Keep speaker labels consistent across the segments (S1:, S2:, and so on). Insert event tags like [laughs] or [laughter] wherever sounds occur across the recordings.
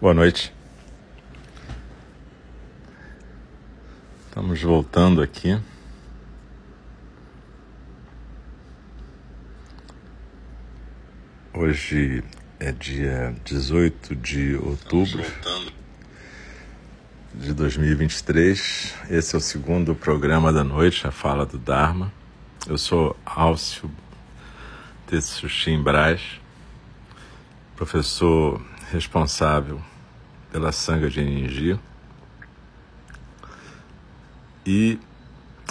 S1: Boa noite. Estamos voltando aqui. Hoje é dia 18 de outubro de 2023. Esse é o segundo programa da noite, a Fala do Dharma. Eu sou Álcio Tetsushim Braz, professor responsável pela Sangha de Energia. E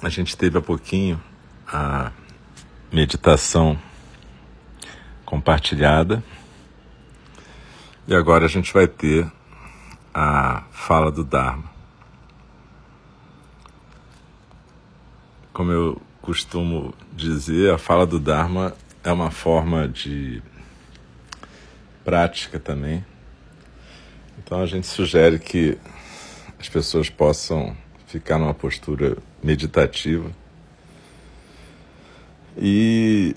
S1: a gente teve há pouquinho a meditação compartilhada. E agora a gente vai ter a fala do Dharma. Como eu costumo dizer, a fala do Dharma é uma forma de prática também. Então a gente sugere que as pessoas possam ficar numa postura meditativa e,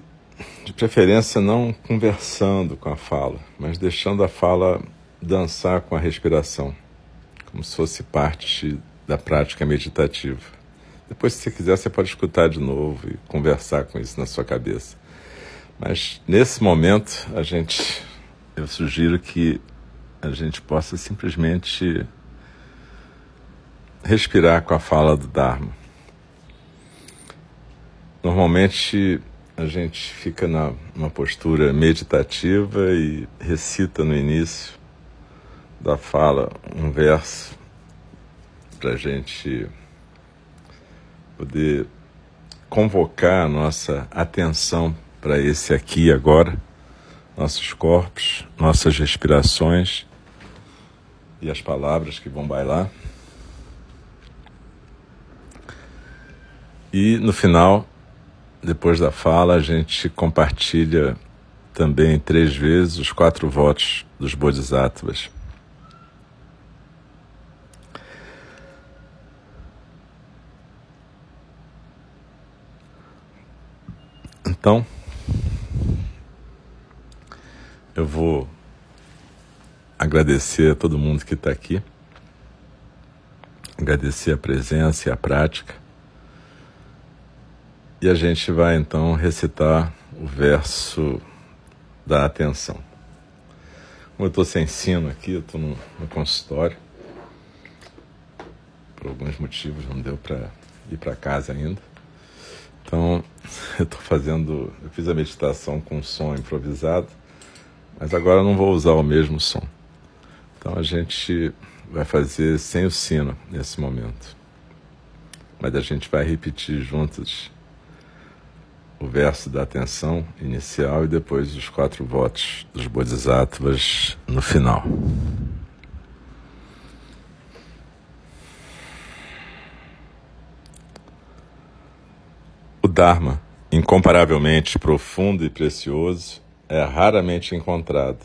S1: de preferência, não conversando com a fala, mas deixando a fala dançar com a respiração, como se fosse parte da prática meditativa. Depois, se você quiser, você pode escutar de novo e conversar com isso na sua cabeça. Mas nesse momento, a gente, eu sugiro que a gente possa simplesmente respirar com a fala do Dharma. Normalmente a gente fica na, numa postura meditativa e recita no início da fala um verso para a gente poder convocar a nossa atenção para esse aqui agora, nossos corpos, nossas respirações e as palavras que vão bailar. E no final, depois da fala, a gente compartilha também três vezes os quatro votos dos Bodhisattvas. Então, eu vou agradecer a todo mundo que está aqui, agradecer a presença e a prática. E a gente vai então recitar o verso da atenção. Como eu estou sem sino aqui, eu estou no, no, consultório. Por alguns motivos não deu para ir para casa ainda. Então [laughs] eu estou fazendo. Eu fiz a meditação com som improvisado, mas agora eu não vou usar o mesmo som. Então a gente vai fazer sem o sino nesse momento. Mas a gente vai repetir juntos o verso da atenção inicial e depois os quatro votos dos Bodhisattvas no final. O Dharma, incomparavelmente profundo e precioso, é raramente encontrado,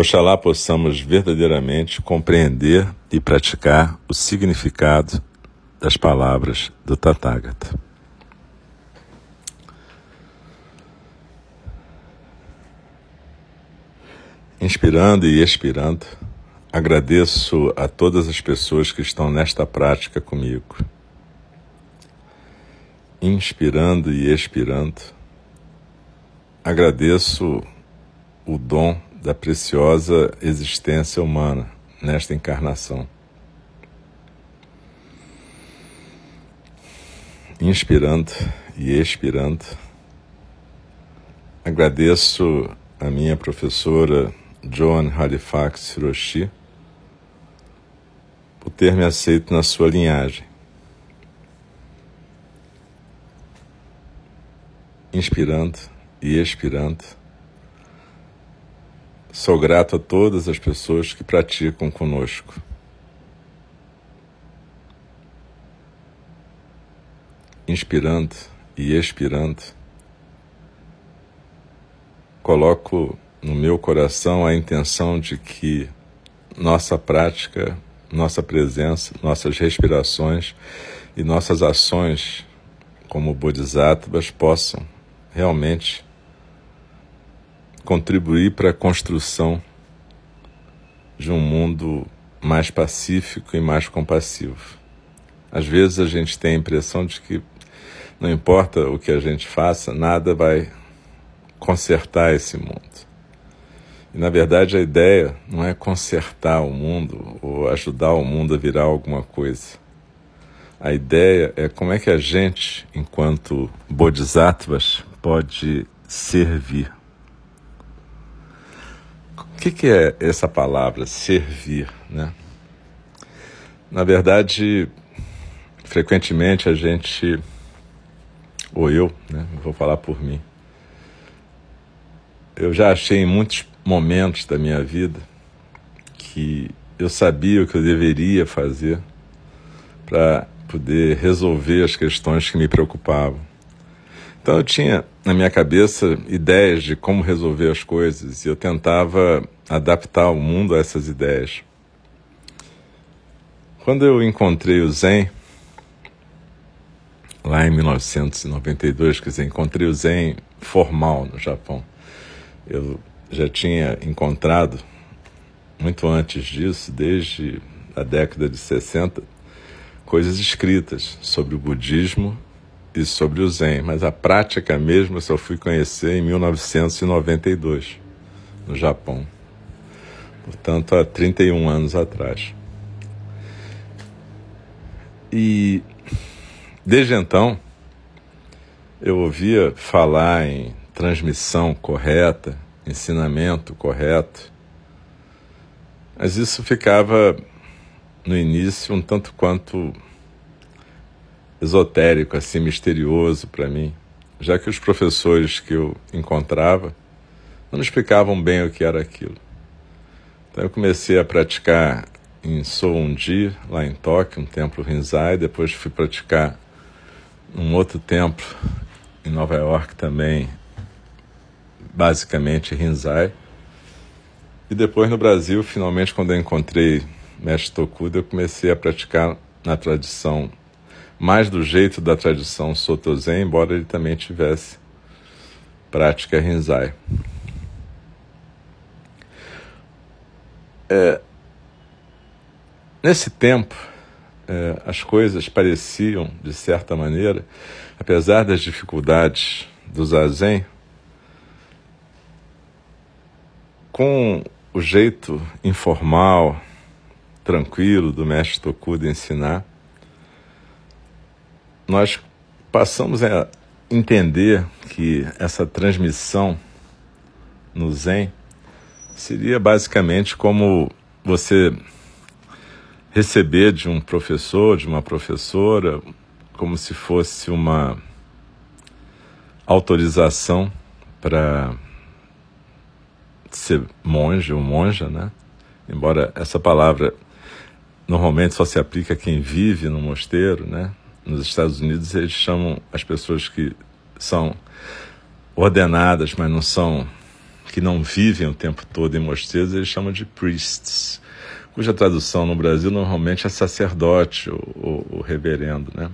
S1: Oxalá possamos verdadeiramente compreender e praticar o significado das palavras do Tathagata. Inspirando e expirando. Agradeço a todas as pessoas que estão nesta prática comigo. Inspirando e expirando, agradeço o dom da preciosa existência humana nesta encarnação. inspirando e expirando. Agradeço a minha professora Joan Halifax Hiroshi por ter me aceito na sua linhagem. Inspirando e expirando. Sou grato a todas as pessoas que praticam conosco. Inspirando e expirando, coloco no meu coração a intenção de que nossa prática, nossa presença, nossas respirações e nossas ações como bodhisattvas possam realmente contribuir para a construção de um mundo mais pacífico e mais compassivo. Às vezes a gente tem a impressão de que não importa o que a gente faça, nada vai consertar esse mundo. E na verdade a ideia não é consertar o mundo ou ajudar o mundo a virar alguma coisa. A ideia é como é que a gente, enquanto bodhisattvas, pode servir. O que, que é essa palavra, servir? Né? Na verdade, frequentemente a gente, ou eu, né, vou falar por mim, eu já achei em muitos momentos da minha vida que eu sabia o que eu deveria fazer para poder resolver as questões que me preocupavam. Então eu tinha na minha cabeça ideias de como resolver as coisas e eu tentava adaptar o mundo a essas ideias. Quando eu encontrei o Zen, lá em 1992, quer dizer, encontrei o Zen formal no Japão. Eu já tinha encontrado, muito antes disso, desde a década de 60, coisas escritas sobre o budismo e sobre o Zen, mas a prática mesmo eu só fui conhecer em 1992, no Japão. Portanto, há 31 anos atrás. E desde então, eu ouvia falar em transmissão correta, ensinamento correto. Mas isso ficava no início um tanto quanto esotérico, assim, misterioso para mim, já que os professores que eu encontrava não explicavam bem o que era aquilo. Então eu comecei a praticar em Soundi, lá em Tóquio, um templo Rinzai, depois fui praticar num outro templo em Nova York também, basicamente Rinzai. E depois no Brasil, finalmente, quando eu encontrei Mestre Tokuda, eu comecei a praticar na tradição, mais do jeito da tradição Soto Zen, embora ele também tivesse prática Rinzai. É, nesse tempo, é, as coisas pareciam, de certa maneira, apesar das dificuldades do Zazen, com o jeito informal, tranquilo do mestre Tokuda ensinar, nós passamos a entender que essa transmissão no Zen seria basicamente como você receber de um professor, de uma professora, como se fosse uma autorização para ser monge ou monja, né? Embora essa palavra normalmente só se aplica a quem vive no mosteiro, né? Nos Estados Unidos eles chamam as pessoas que são ordenadas, mas não são que não vivem o tempo todo em mosteiros, eles chamam de priests, cuja tradução no Brasil normalmente é sacerdote ou, reverendo, né?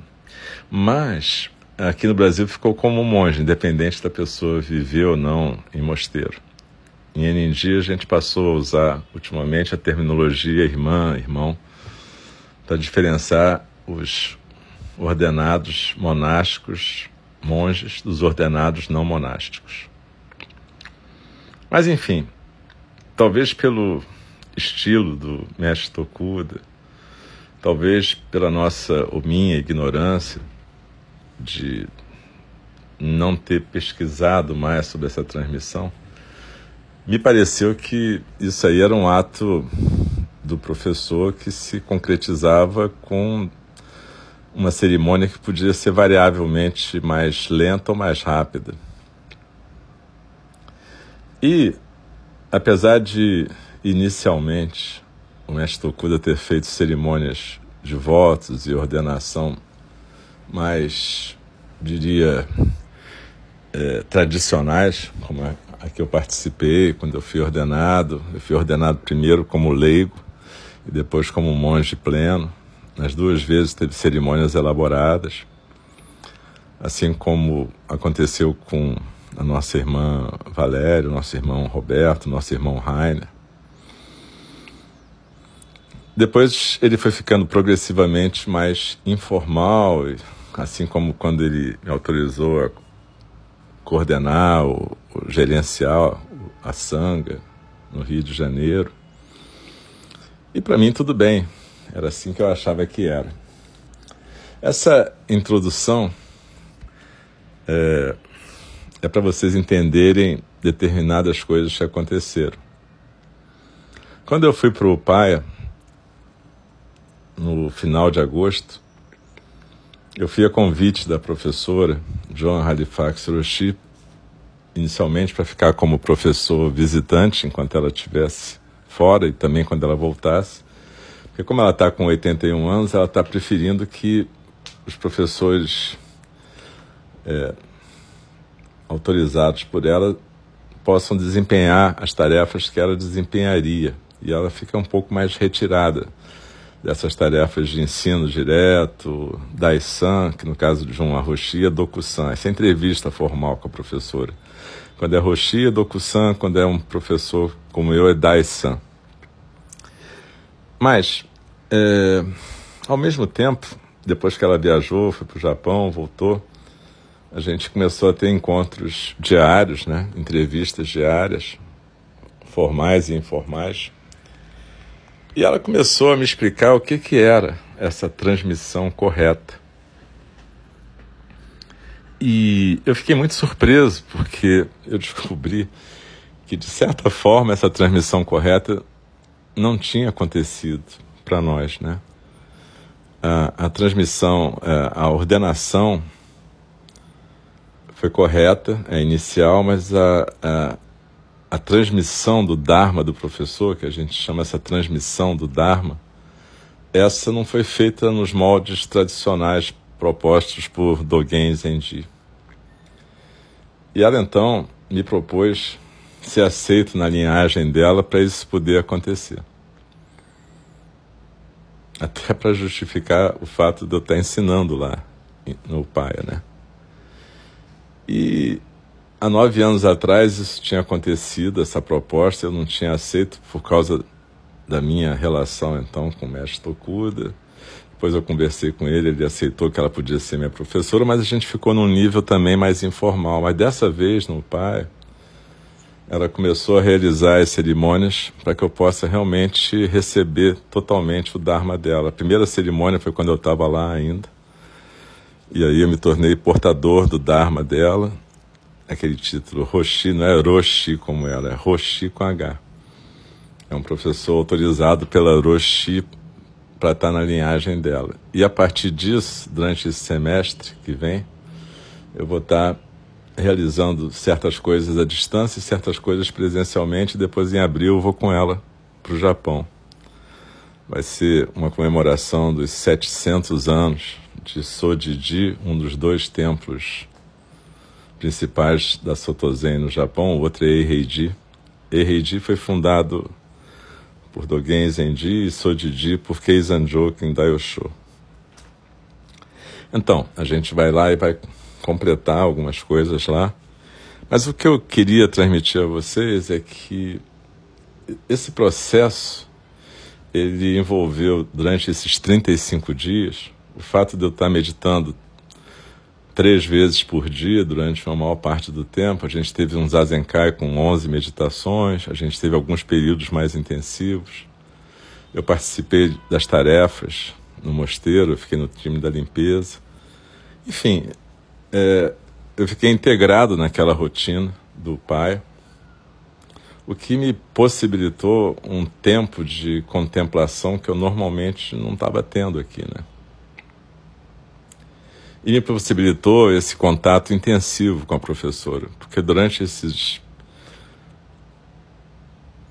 S1: Mas aqui no Brasil ficou como monge, independente da pessoa viver ou não em mosteiro. Em NND a gente passou a usar ultimamente a terminologia irmã, irmão, para diferenciar os ordenados monásticos, monges, dos ordenados não monásticos. Mas enfim, talvez pelo estilo do mestre Tokuda, talvez pela nossa ou minha ignorância, de não ter pesquisado mais sobre essa transmissão, me pareceu que isso aí era um ato do professor que se concretizava com uma cerimônia que podia ser variavelmente mais lenta ou mais rápida. E, apesar de inicialmente o mestre Tokuda ter feito cerimônias de votos e ordenação mais, diria, é, tradicionais, como a, a que eu participei quando eu fui ordenado. Eu fui ordenado primeiro como leigo e depois como monge pleno. Nas duas vezes teve cerimônias elaboradas, assim como aconteceu com a nossa irmã Valéria, nosso irmão Roberto, nosso irmão Rainer. Depois ele foi ficando progressivamente mais informal, assim como quando ele me autorizou a coordenar ou, gerenciar a Sanga no Rio de Janeiro. E para mim tudo bem, era assim que eu achava que era. Essa introdução é, é para vocês entenderem determinadas coisas que aconteceram. Quando eu fui para o Paia, no final de agosto, eu fui a convite da professora John Halifax Roshi, inicialmente para ficar como professor visitante enquanto ela estivesse fora e também quando ela voltasse. Porque como ela está com 81 anos, ela está preferindo que os professores é, autorizados por ela possam desempenhar as tarefas que ela desempenharia. E ela fica um pouco mais retirada dessas tarefas de ensino direto, Dai-san, que no caso de João Arroxia, Doku-san. Essa é entrevista formal com a professora. Quando é Roxia, Doku-san, quando é um professor como eu, é Dai-san. Mas, é, ao mesmo tempo, depois que ela viajou, foi para o Japão, voltou, a gente começou a ter encontros diários, né? entrevistas diárias, formais e informais. E ela começou a me explicar o que, que era essa transmissão correta. E eu fiquei muito surpreso, porque eu descobri que, de certa forma, essa transmissão correta não tinha acontecido para nós, né? A, a transmissão, a, a ordenação foi correta, é inicial, mas a, a, a transmissão do Dharma do professor, que a gente chama essa transmissão do Dharma, essa não foi feita nos moldes tradicionais propostos por Dogen Zenji. E ela então me propôs ser aceito na linhagem dela para isso poder acontecer. Até para justificar o fato de eu estar ensinando lá no Paia, né? E há nove anos atrás isso tinha acontecido, essa proposta, eu não tinha aceito por causa da minha relação então com o mestre Tokuda. Depois eu conversei com ele, ele aceitou que ela podia ser minha professora, mas a gente ficou num nível também mais informal. Mas dessa vez, no pai, ela começou a realizar as cerimônias para que eu possa realmente receber totalmente o Dharma dela. A primeira cerimônia foi quando eu estava lá ainda. E aí eu me tornei portador do Dharma dela, aquele título Roshi, não é Roshi como ela, é Roshi com H. É um professor autorizado pela Roshi para estar na linhagem dela. E a partir disso, durante esse semestre que vem, eu vou estar realizando certas coisas à distância e certas coisas presencialmente. Depois, em abril, vou com ela para o Japão. Vai ser uma comemoração dos 700 anos de Sojiji, um dos dois templos principais da Sotozen no Japão, o outro é Eiheiji. Eiheiji foi fundado por Dogen Zenji e Sojiji por Keizan Jokin Daiyosho. Então, a gente vai lá e vai completar algumas coisas lá. Mas o que eu queria transmitir a vocês é que esse processo ele envolveu durante esses 35 dias o fato de eu estar meditando três vezes por dia durante uma maior parte do tempo. A gente teve um Zazenkai com 11 meditações, a gente teve alguns períodos mais intensivos. Eu participei das tarefas no mosteiro, fiquei no time da limpeza. Enfim, é, eu fiquei integrado naquela rotina do pai, o que me possibilitou um tempo de contemplação que eu normalmente não estava tendo aqui, né? E me possibilitou esse contato intensivo com a professora, porque durante esses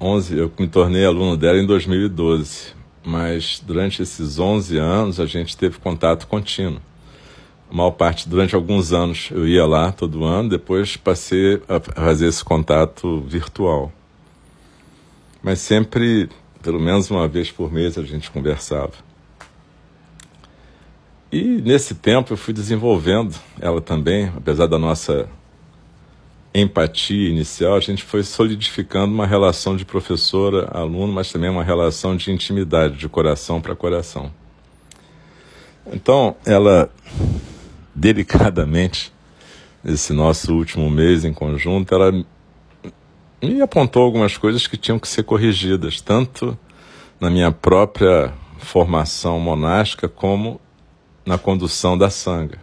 S1: 11, eu me tornei aluno dela em 2012, mas durante esses 11 anos a gente teve contato contínuo. Maior parte, durante alguns anos, eu ia lá todo ano, depois passei a fazer esse contato virtual. Mas sempre, pelo menos uma vez por mês, a gente conversava. E nesse tempo eu fui desenvolvendo ela também, apesar da nossa empatia inicial, a gente foi solidificando uma relação de professora-aluno, mas também uma relação de intimidade, de coração para coração. Então, ela, delicadamente, nesse nosso último mês em conjunto, ela me apontou algumas coisas que tinham que ser corrigidas, tanto na minha própria formação monástica como na condução da sanga.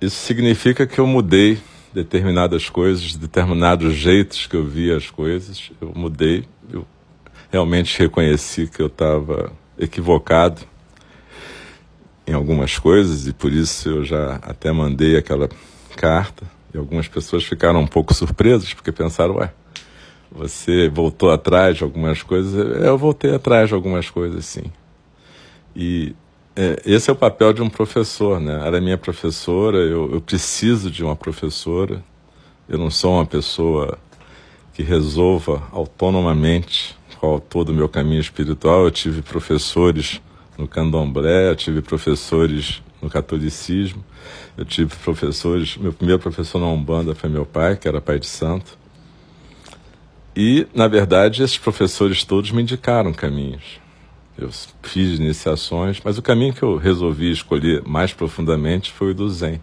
S1: Isso significa que eu mudei determinadas coisas, determinados jeitos que eu via as coisas. Eu mudei, eu realmente reconheci que eu estava equivocado em algumas coisas e por isso eu já até mandei aquela carta. E algumas pessoas ficaram um pouco surpresas porque pensaram, ué, você voltou atrás de algumas coisas, eu voltei atrás de algumas coisas, sim. E é, esse é o papel de um professor, né? Ela é minha professora, eu, eu preciso de uma professora. Eu não sou uma pessoa que resolva autonomamente qual todo o meu caminho espiritual. Eu tive professores no candomblé, eu tive professores no catolicismo, eu tive professores. Meu primeiro professor na Umbanda foi meu pai, que era pai de santo. E, na verdade, esses professores todos me indicaram caminhos. Eu fiz iniciações, mas o caminho que eu resolvi escolher mais profundamente foi o do Zen.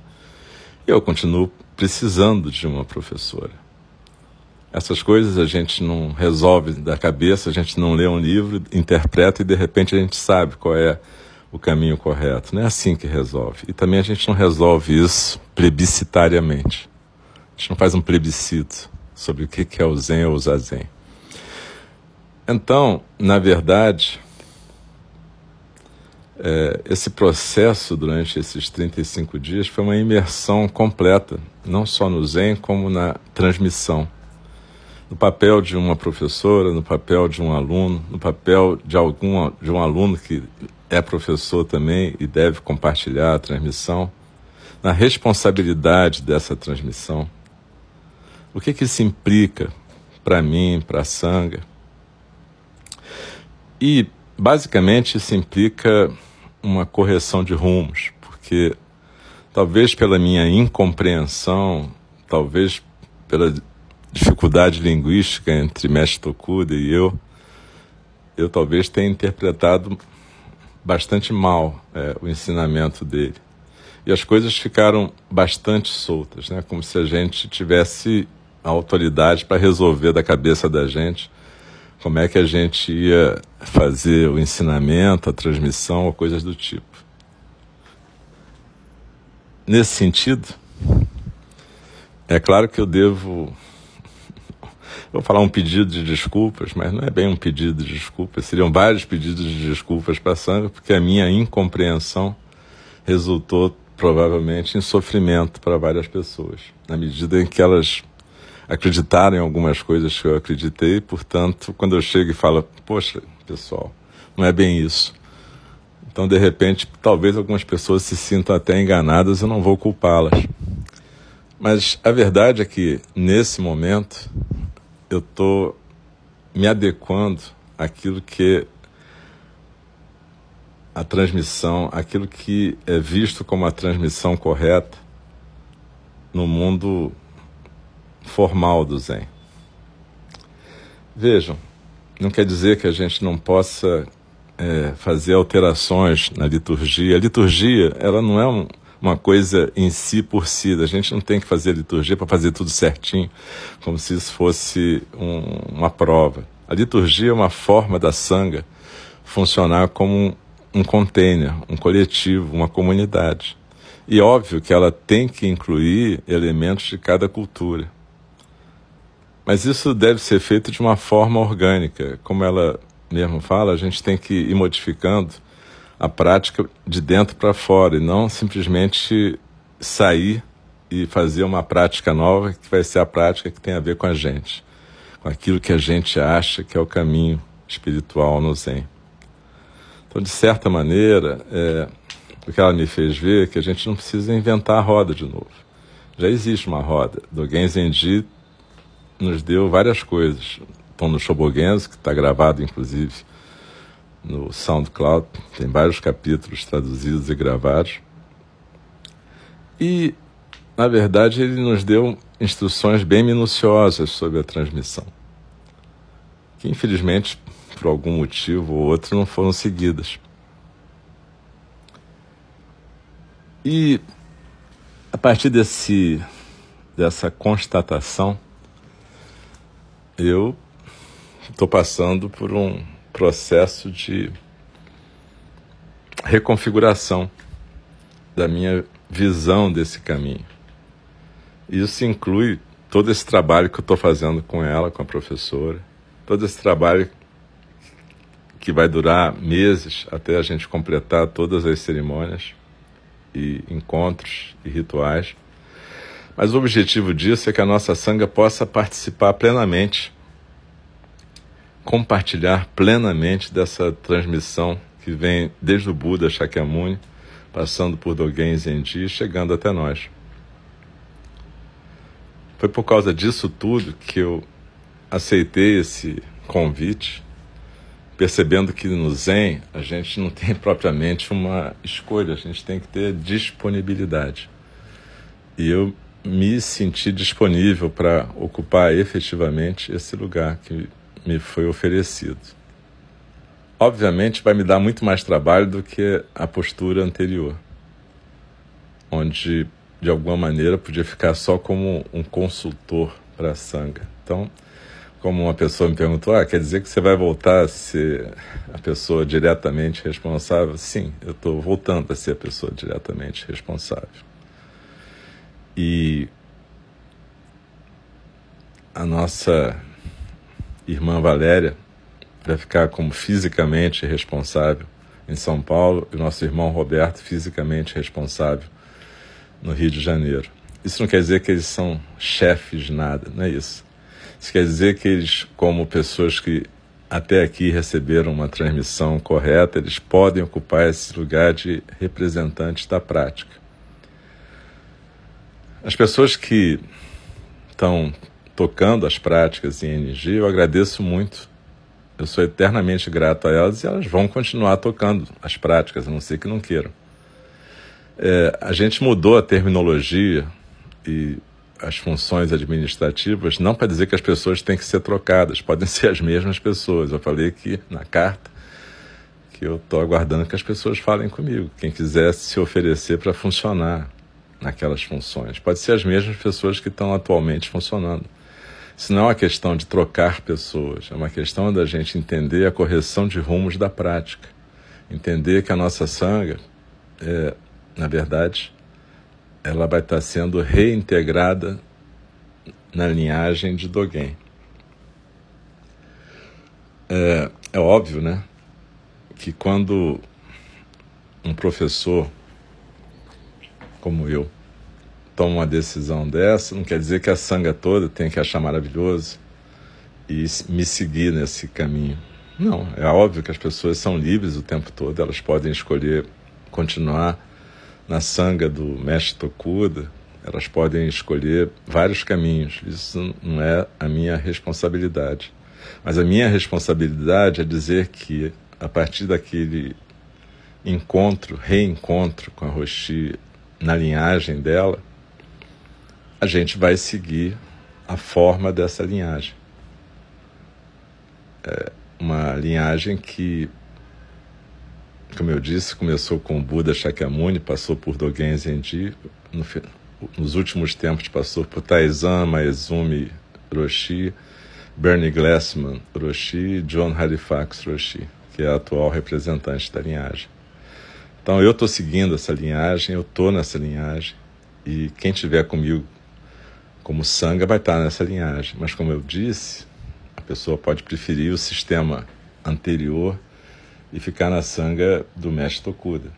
S1: E eu continuo precisando de uma professora. Essas coisas a gente não resolve da cabeça, a gente não lê um livro, interpreta e de repente a gente sabe qual é o caminho correto. Não é assim que resolve. E também a gente não resolve isso plebiscitariamente. A gente não faz um plebiscito sobre o que é o Zen ou o Zazen. Então, na verdade, é, esse processo durante esses 35 dias foi uma imersão completa, não só no Zen, como na transmissão. No papel de uma professora, no papel de um aluno, no papel de, algum, de um aluno que é professor também e deve compartilhar a transmissão, na responsabilidade dessa transmissão. O que, que isso implica para mim, para a Sangha? E, basicamente, isso implica uma correção de rumos, porque talvez pela minha incompreensão, talvez pela dificuldade linguística entre Mestre Tokuda e eu, eu talvez tenha interpretado bastante mal é, o ensinamento dele. E as coisas ficaram bastante soltas, né? como se a gente tivesse a autoridade para resolver da cabeça da gente como é que a gente ia fazer o ensinamento, a transmissão ou coisas do tipo. Nesse sentido, é claro que eu devo. Vou falar um pedido de desculpas, mas não é bem um pedido de desculpas, seriam vários pedidos de desculpas para a Sandra, porque a minha incompreensão resultou provavelmente em sofrimento para várias pessoas, na medida em que elas acreditaram em algumas coisas que eu acreditei, portanto, quando eu chego e falo, poxa, pessoal, não é bem isso. Então, de repente, talvez algumas pessoas se sintam até enganadas, eu não vou culpá-las. Mas a verdade é que, nesse momento, eu estou me adequando àquilo que a transmissão, aquilo que é visto como a transmissão correta no mundo formal do Zen. Vejam, não quer dizer que a gente não possa é, fazer alterações na liturgia. A liturgia, ela não é um, uma coisa em si por si. A gente não tem que fazer liturgia para fazer tudo certinho, como se isso fosse um, uma prova. A liturgia é uma forma da sanga funcionar como um, um container, um coletivo, uma comunidade. E óbvio que ela tem que incluir elementos de cada cultura. Mas isso deve ser feito de uma forma orgânica. Como ela mesmo fala, a gente tem que ir modificando a prática de dentro para fora e não simplesmente sair e fazer uma prática nova que vai ser a prática que tem a ver com a gente, com aquilo que a gente acha que é o caminho espiritual no Zen. Então, de certa maneira, é, o que ela me fez ver é que a gente não precisa inventar a roda de novo. Já existe uma roda. Dogen Zenji nos deu várias coisas. Estão no Shobogenzo, que está gravado, inclusive, no SoundCloud. Tem vários capítulos traduzidos e gravados. E, na verdade, ele nos deu instruções bem minuciosas sobre a transmissão, que infelizmente por algum motivo ou outro, não foram seguidas. E a partir desse, dessa constatação, eu estou passando por um processo de reconfiguração da minha visão desse caminho. Isso inclui todo esse trabalho que eu estou fazendo com ela, com a professora, todo esse trabalho que vai durar meses até a gente completar todas as cerimônias e encontros e rituais. Mas o objetivo disso é que a nossa sanga possa participar plenamente, compartilhar plenamente dessa transmissão que vem desde o Buda Shakyamuni, passando por Dogen Zenji, chegando até nós. Foi por causa disso tudo que eu aceitei esse convite percebendo que no Zen a gente não tem [laughs] propriamente uma escolha, a gente tem que ter disponibilidade. E eu me senti disponível para ocupar efetivamente esse lugar que me foi oferecido. Obviamente vai me dar muito mais trabalho do que a postura anterior, onde de alguma maneira podia ficar só como um consultor para a sanga. Então, como uma pessoa me perguntou, ah, quer dizer que você vai voltar a ser a pessoa diretamente responsável? Sim, eu estou voltando a ser a pessoa diretamente responsável. E a nossa irmã Valéria vai ficar como fisicamente responsável em São Paulo e nosso irmão Roberto fisicamente responsável no Rio de Janeiro. Isso não quer dizer que eles são chefes de nada, não é isso isso quer dizer que eles, como pessoas que até aqui receberam uma transmissão correta, eles podem ocupar esse lugar de representantes da prática. As pessoas que estão tocando as práticas em NG, eu agradeço muito. Eu sou eternamente grato a elas e elas vão continuar tocando as práticas, a não ser que não queiram. É, a gente mudou a terminologia e as funções administrativas, não para dizer que as pessoas têm que ser trocadas, [laughs] podem ser as mesmas pessoas. Eu falei aqui na carta que eu estou aguardando que as pessoas falem comigo. Quem quiser se oferecer para funcionar naquelas funções. Pode ser as mesmas pessoas que estão atualmente funcionando. Isso não é uma questão de trocar pessoas, é uma questão da gente entender a correção de rumos da prática. Entender que a nossa sanga, é, na verdade, ela vai estar sendo reintegrada na linhagem de Dogen. É, é óbvio, né, que quando um professor como eu toma uma decisão dessa, não quer dizer que a sanga toda tem que achar maravilhoso e me seguir nesse caminho. Não, é óbvio que as pessoas são livres o tempo todo, elas podem escolher continuar na sanga do mestre Tokuda, elas podem escolher vários caminhos. Isso não é a minha responsabilidade. Mas a minha responsabilidade é dizer que, a partir daquele encontro, reencontro com a Roshi na linhagem dela, a gente vai seguir a forma dessa linhagem. É uma linhagem que como eu disse, começou com Buda Shakyamuni, passou por Dogen Zenji, no, nos últimos tempos passou por Taizan Maezumi Roshi, Bernie Glassman Roshi John Halifax Roshi, que é a atual representante da linhagem. Então eu estou seguindo essa linhagem, eu estou nessa linhagem e quem tiver comigo como sanga vai estar nessa linhagem. Mas como eu disse, a pessoa pode preferir o sistema anterior e ficar na sanga do mestre Tokuda.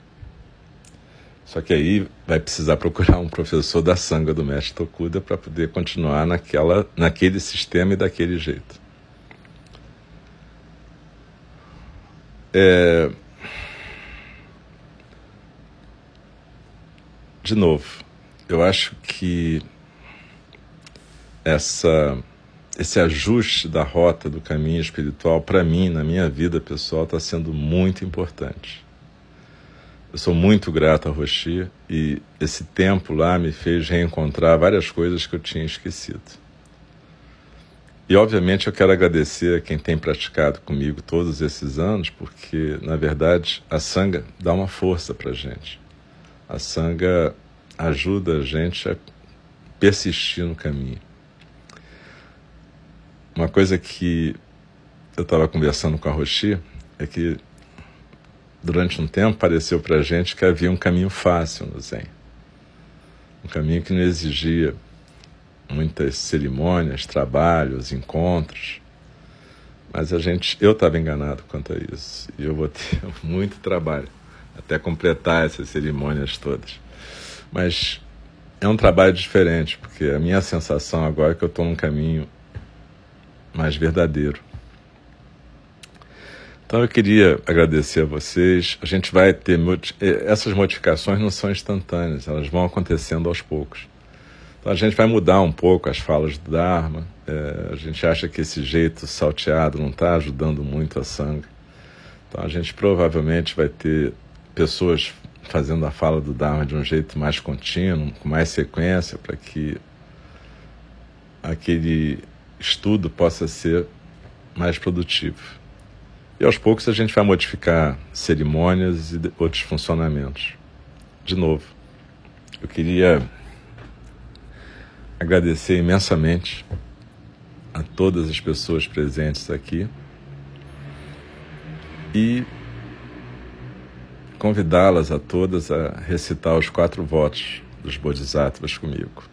S1: Só que aí vai precisar procurar um professor da sanga do mestre Tokuda para poder continuar naquela, naquele sistema e daquele jeito. É... De novo, eu acho que essa esse ajuste da rota do caminho espiritual, para mim, na minha vida pessoal, está sendo muito importante. Eu sou muito grato a Roshi e esse tempo lá me fez reencontrar várias coisas que eu tinha esquecido. E, obviamente, eu quero agradecer a quem tem praticado comigo todos esses anos, porque, na verdade, a sanga dá uma força para gente. A sanga ajuda a gente a persistir no caminho. Uma coisa que eu estava conversando com a Rochi é que durante um tempo pareceu para a gente que havia um caminho fácil no Zen. Um caminho que não exigia muitas cerimônias, trabalhos, encontros. Mas a gente, eu estava enganado quanto a isso. E eu vou ter [laughs] muito trabalho até completar essas cerimônias todas. Mas é um trabalho diferente, porque a minha sensação agora é que eu estou num caminho mais verdadeiro. Então eu queria agradecer a vocês. A gente vai ter eh, essas modificações não são instantâneas, elas vão acontecendo aos poucos. Então a gente vai mudar um pouco as falas do Dharma. É, a gente acha que esse jeito salteado não está ajudando muito a sangue. Então a gente provavelmente vai ter pessoas fazendo a fala do Dharma de um jeito mais contínuo, com mais sequência, para que aquele estudo possa ser mais produtivo. E aos poucos a gente vai modificar cerimônias e outros funcionamentos. De novo, eu queria agradecer imensamente a todas as pessoas presentes aqui e convidá-las a todas a recitar os quatro votos dos Bodhisattvas comigo.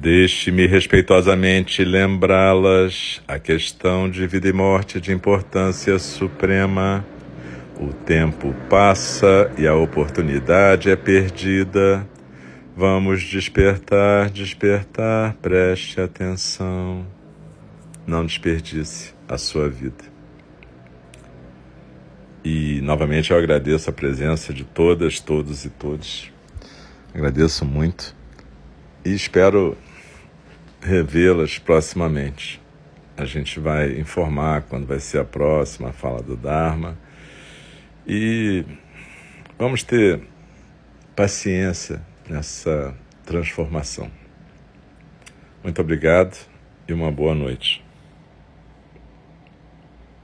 S1: Deixe-me respeitosamente lembrá-las a questão de vida e morte de importância suprema. O tempo passa e a oportunidade é perdida. Vamos despertar, despertar, preste atenção. Não desperdice a sua vida. E novamente eu agradeço a presença de todas, todos e todos. Agradeço muito e espero revê-las proximamente. A gente vai informar quando vai ser a próxima fala do Dharma. E vamos ter paciência nessa transformação. Muito obrigado e uma boa noite.